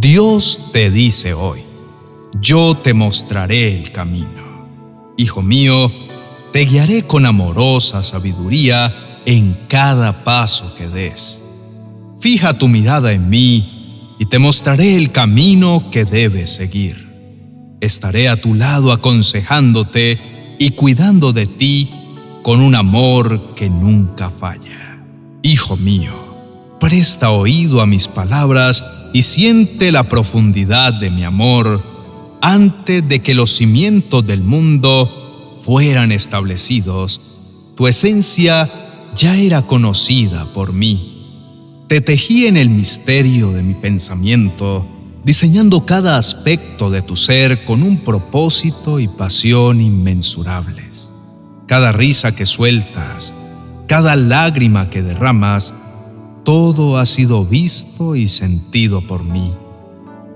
Dios te dice hoy, yo te mostraré el camino. Hijo mío, te guiaré con amorosa sabiduría en cada paso que des. Fija tu mirada en mí y te mostraré el camino que debes seguir. Estaré a tu lado aconsejándote y cuidando de ti con un amor que nunca falla. Hijo mío, presta oído a mis palabras y siente la profundidad de mi amor antes de que los cimientos del mundo fueran establecidos. Tu esencia ya era conocida por mí. Te tejí en el misterio de mi pensamiento, diseñando cada aspecto de tu ser con un propósito y pasión inmensurables. Cada risa que sueltas, cada lágrima que derramas, todo ha sido visto y sentido por mí.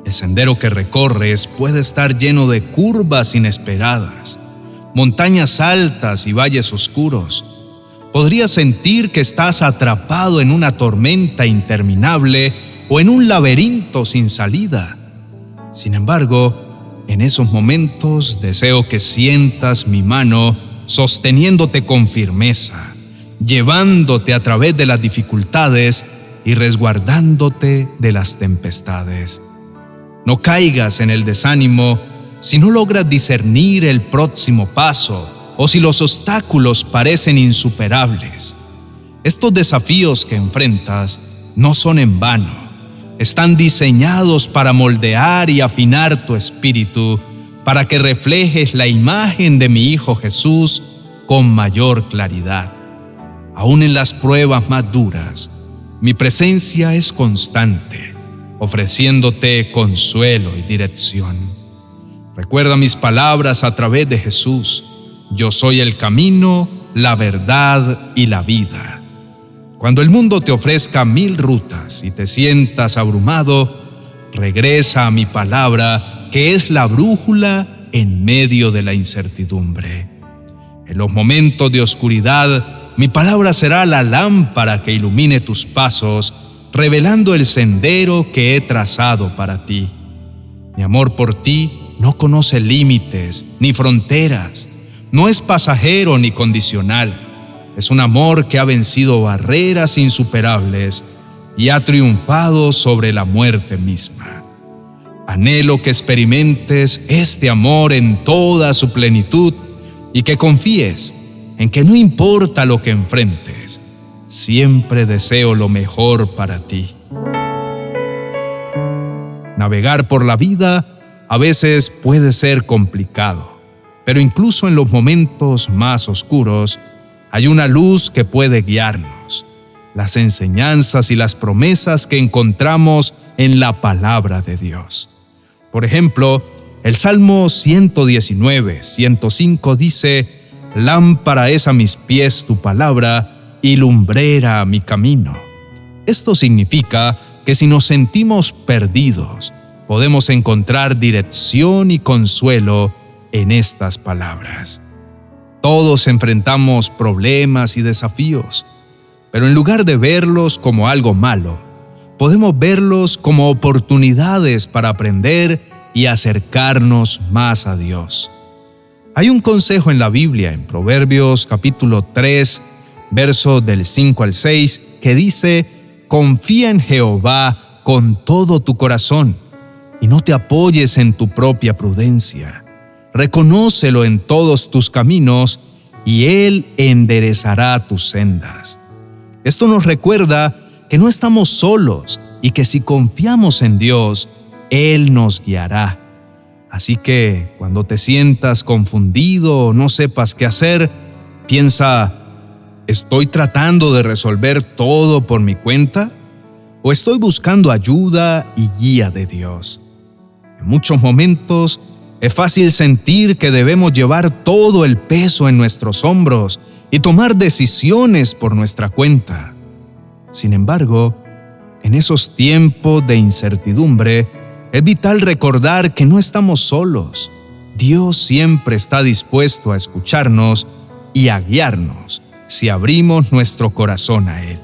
El sendero que recorres puede estar lleno de curvas inesperadas, montañas altas y valles oscuros. Podrías sentir que estás atrapado en una tormenta interminable o en un laberinto sin salida. Sin embargo, en esos momentos deseo que sientas mi mano sosteniéndote con firmeza llevándote a través de las dificultades y resguardándote de las tempestades. No caigas en el desánimo si no logras discernir el próximo paso o si los obstáculos parecen insuperables. Estos desafíos que enfrentas no son en vano. Están diseñados para moldear y afinar tu espíritu, para que reflejes la imagen de mi Hijo Jesús con mayor claridad. Aún en las pruebas más duras, mi presencia es constante, ofreciéndote consuelo y dirección. Recuerda mis palabras a través de Jesús. Yo soy el camino, la verdad y la vida. Cuando el mundo te ofrezca mil rutas y te sientas abrumado, regresa a mi palabra, que es la brújula en medio de la incertidumbre. En los momentos de oscuridad, mi palabra será la lámpara que ilumine tus pasos, revelando el sendero que he trazado para ti. Mi amor por ti no conoce límites ni fronteras, no es pasajero ni condicional. Es un amor que ha vencido barreras insuperables y ha triunfado sobre la muerte misma. Anhelo que experimentes este amor en toda su plenitud y que confíes en que no importa lo que enfrentes, siempre deseo lo mejor para ti. Navegar por la vida a veces puede ser complicado, pero incluso en los momentos más oscuros hay una luz que puede guiarnos, las enseñanzas y las promesas que encontramos en la palabra de Dios. Por ejemplo, el Salmo 119, 105 dice, Lámpara es a mis pies tu palabra y lumbrera a mi camino. Esto significa que si nos sentimos perdidos, podemos encontrar dirección y consuelo en estas palabras. Todos enfrentamos problemas y desafíos, pero en lugar de verlos como algo malo, podemos verlos como oportunidades para aprender y acercarnos más a Dios. Hay un consejo en la Biblia, en Proverbios capítulo 3, verso del 5 al 6, que dice, confía en Jehová con todo tu corazón y no te apoyes en tu propia prudencia. Reconócelo en todos tus caminos y Él enderezará tus sendas. Esto nos recuerda que no estamos solos y que si confiamos en Dios, Él nos guiará. Así que cuando te sientas confundido o no sepas qué hacer, piensa, ¿estoy tratando de resolver todo por mi cuenta? ¿O estoy buscando ayuda y guía de Dios? En muchos momentos es fácil sentir que debemos llevar todo el peso en nuestros hombros y tomar decisiones por nuestra cuenta. Sin embargo, en esos tiempos de incertidumbre, es vital recordar que no estamos solos. Dios siempre está dispuesto a escucharnos y a guiarnos si abrimos nuestro corazón a Él.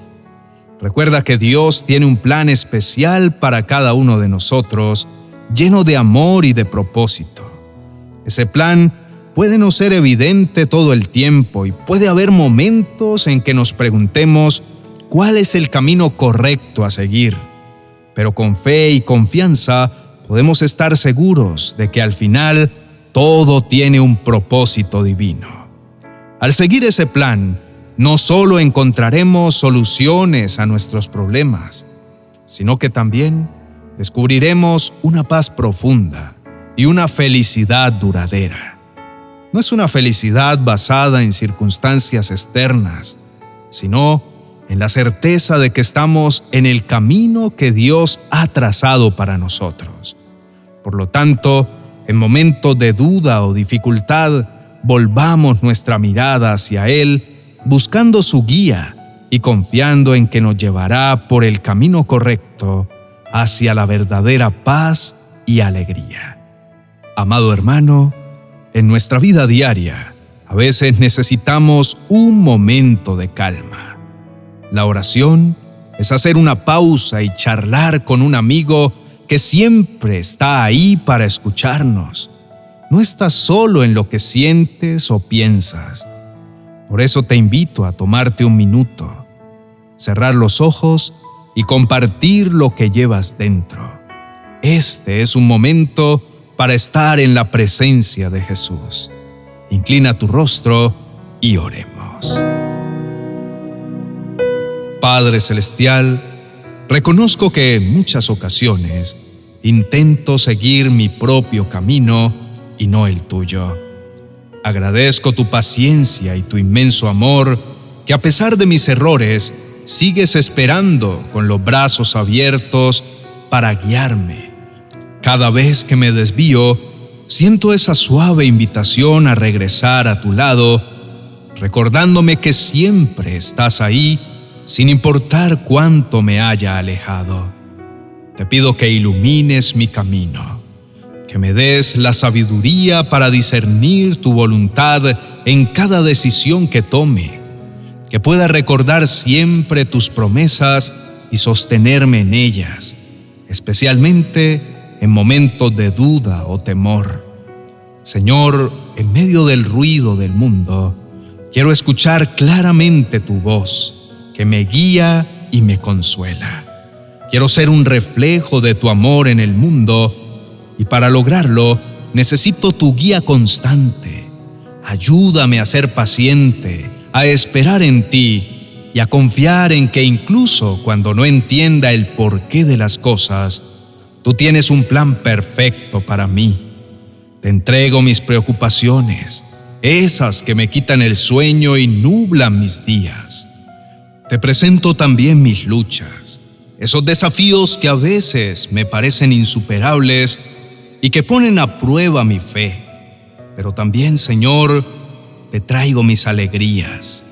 Recuerda que Dios tiene un plan especial para cada uno de nosotros, lleno de amor y de propósito. Ese plan puede no ser evidente todo el tiempo y puede haber momentos en que nos preguntemos cuál es el camino correcto a seguir. Pero con fe y confianza podemos estar seguros de que al final todo tiene un propósito divino. Al seguir ese plan, no solo encontraremos soluciones a nuestros problemas, sino que también descubriremos una paz profunda y una felicidad duradera. No es una felicidad basada en circunstancias externas, sino en la certeza de que estamos en el camino que Dios ha trazado para nosotros. Por lo tanto, en momentos de duda o dificultad, volvamos nuestra mirada hacia Él, buscando su guía y confiando en que nos llevará por el camino correcto hacia la verdadera paz y alegría. Amado hermano, en nuestra vida diaria, a veces necesitamos un momento de calma. La oración es hacer una pausa y charlar con un amigo que siempre está ahí para escucharnos no estás solo en lo que sientes o piensas. Por eso te invito a tomarte un minuto, cerrar los ojos y compartir lo que llevas dentro. Este es un momento para estar en la presencia de Jesús. Inclina tu rostro y oremos. Padre Celestial, reconozco que en muchas ocasiones intento seguir mi propio camino y no el tuyo. Agradezco tu paciencia y tu inmenso amor, que a pesar de mis errores, sigues esperando con los brazos abiertos para guiarme. Cada vez que me desvío, siento esa suave invitación a regresar a tu lado, recordándome que siempre estás ahí, sin importar cuánto me haya alejado. Te pido que ilumines mi camino que me des la sabiduría para discernir tu voluntad en cada decisión que tome, que pueda recordar siempre tus promesas y sostenerme en ellas, especialmente en momentos de duda o temor. Señor, en medio del ruido del mundo, quiero escuchar claramente tu voz, que me guía y me consuela. Quiero ser un reflejo de tu amor en el mundo y para lograrlo necesito tu guía constante. Ayúdame a ser paciente, a esperar en ti y a confiar en que incluso cuando no entienda el porqué de las cosas, tú tienes un plan perfecto para mí. Te entrego mis preocupaciones, esas que me quitan el sueño y nublan mis días. Te presento también mis luchas, esos desafíos que a veces me parecen insuperables y que ponen a prueba mi fe. Pero también, Señor, te traigo mis alegrías,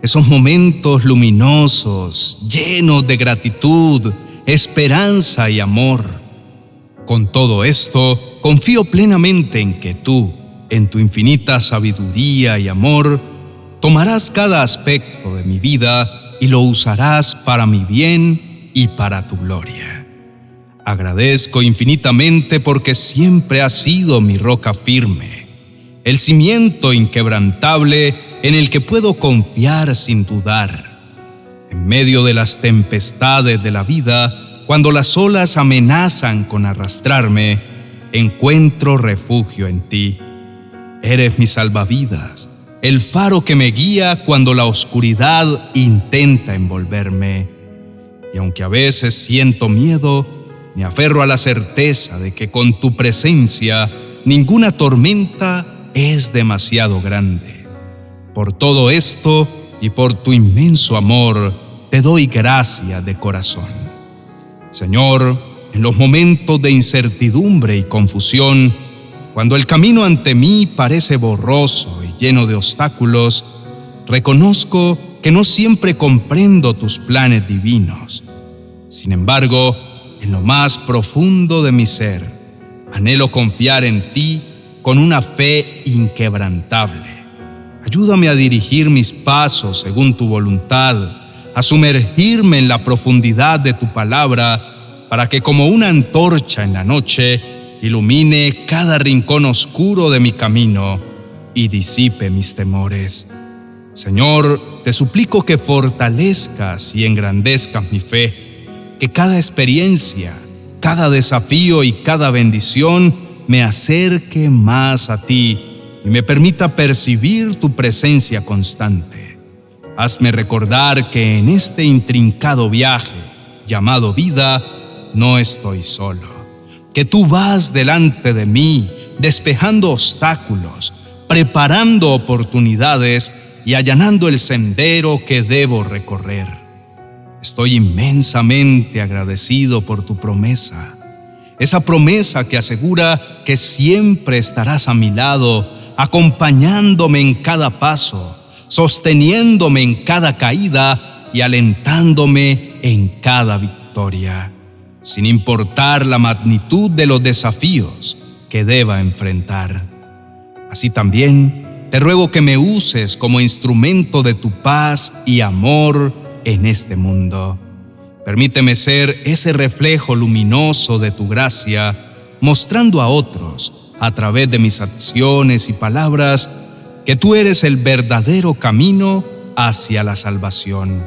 esos momentos luminosos, llenos de gratitud, esperanza y amor. Con todo esto, confío plenamente en que tú, en tu infinita sabiduría y amor, tomarás cada aspecto de mi vida y lo usarás para mi bien y para tu gloria. Agradezco infinitamente porque siempre has sido mi roca firme, el cimiento inquebrantable en el que puedo confiar sin dudar. En medio de las tempestades de la vida, cuando las olas amenazan con arrastrarme, encuentro refugio en ti. Eres mi salvavidas, el faro que me guía cuando la oscuridad intenta envolverme. Y aunque a veces siento miedo, me aferro a la certeza de que con tu presencia ninguna tormenta es demasiado grande. Por todo esto y por tu inmenso amor, te doy gracia de corazón. Señor, en los momentos de incertidumbre y confusión, cuando el camino ante mí parece borroso y lleno de obstáculos, reconozco que no siempre comprendo tus planes divinos. Sin embargo, en lo más profundo de mi ser, anhelo confiar en ti con una fe inquebrantable. Ayúdame a dirigir mis pasos según tu voluntad, a sumergirme en la profundidad de tu palabra, para que como una antorcha en la noche ilumine cada rincón oscuro de mi camino y disipe mis temores. Señor, te suplico que fortalezcas y engrandezcas mi fe, que cada experiencia, cada desafío y cada bendición me acerque más a ti y me permita percibir tu presencia constante. Hazme recordar que en este intrincado viaje llamado vida no estoy solo, que tú vas delante de mí, despejando obstáculos, preparando oportunidades y allanando el sendero que debo recorrer. Estoy inmensamente agradecido por tu promesa, esa promesa que asegura que siempre estarás a mi lado, acompañándome en cada paso, sosteniéndome en cada caída y alentándome en cada victoria, sin importar la magnitud de los desafíos que deba enfrentar. Así también, te ruego que me uses como instrumento de tu paz y amor en este mundo. Permíteme ser ese reflejo luminoso de tu gracia, mostrando a otros, a través de mis acciones y palabras, que tú eres el verdadero camino hacia la salvación,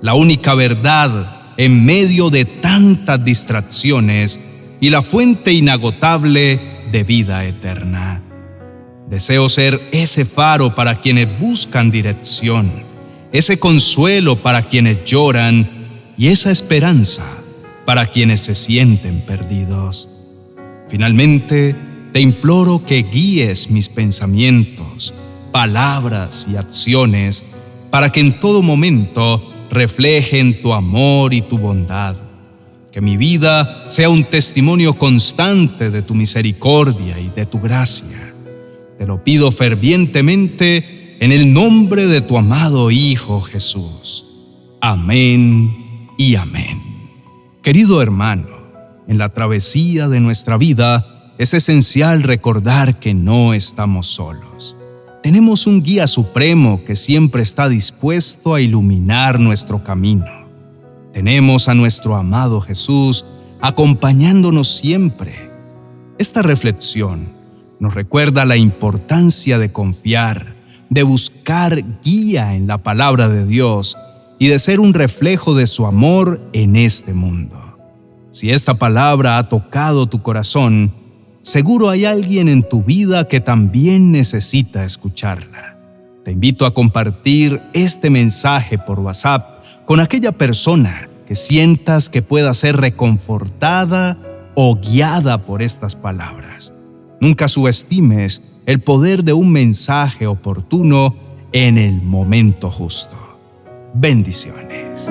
la única verdad en medio de tantas distracciones y la fuente inagotable de vida eterna. Deseo ser ese faro para quienes buscan dirección, ese consuelo para quienes lloran y esa esperanza para quienes se sienten perdidos. Finalmente, te imploro que guíes mis pensamientos, palabras y acciones para que en todo momento reflejen tu amor y tu bondad. Que mi vida sea un testimonio constante de tu misericordia y de tu gracia. Te lo pido fervientemente en el nombre de tu amado Hijo Jesús. Amén y amén. Querido hermano, en la travesía de nuestra vida es esencial recordar que no estamos solos. Tenemos un guía supremo que siempre está dispuesto a iluminar nuestro camino. Tenemos a nuestro amado Jesús acompañándonos siempre. Esta reflexión nos recuerda la importancia de confiar, de buscar guía en la palabra de Dios y de ser un reflejo de su amor en este mundo. Si esta palabra ha tocado tu corazón, seguro hay alguien en tu vida que también necesita escucharla. Te invito a compartir este mensaje por WhatsApp con aquella persona que sientas que pueda ser reconfortada o guiada por estas palabras. Nunca subestimes el poder de un mensaje oportuno en el momento justo. Bendiciones.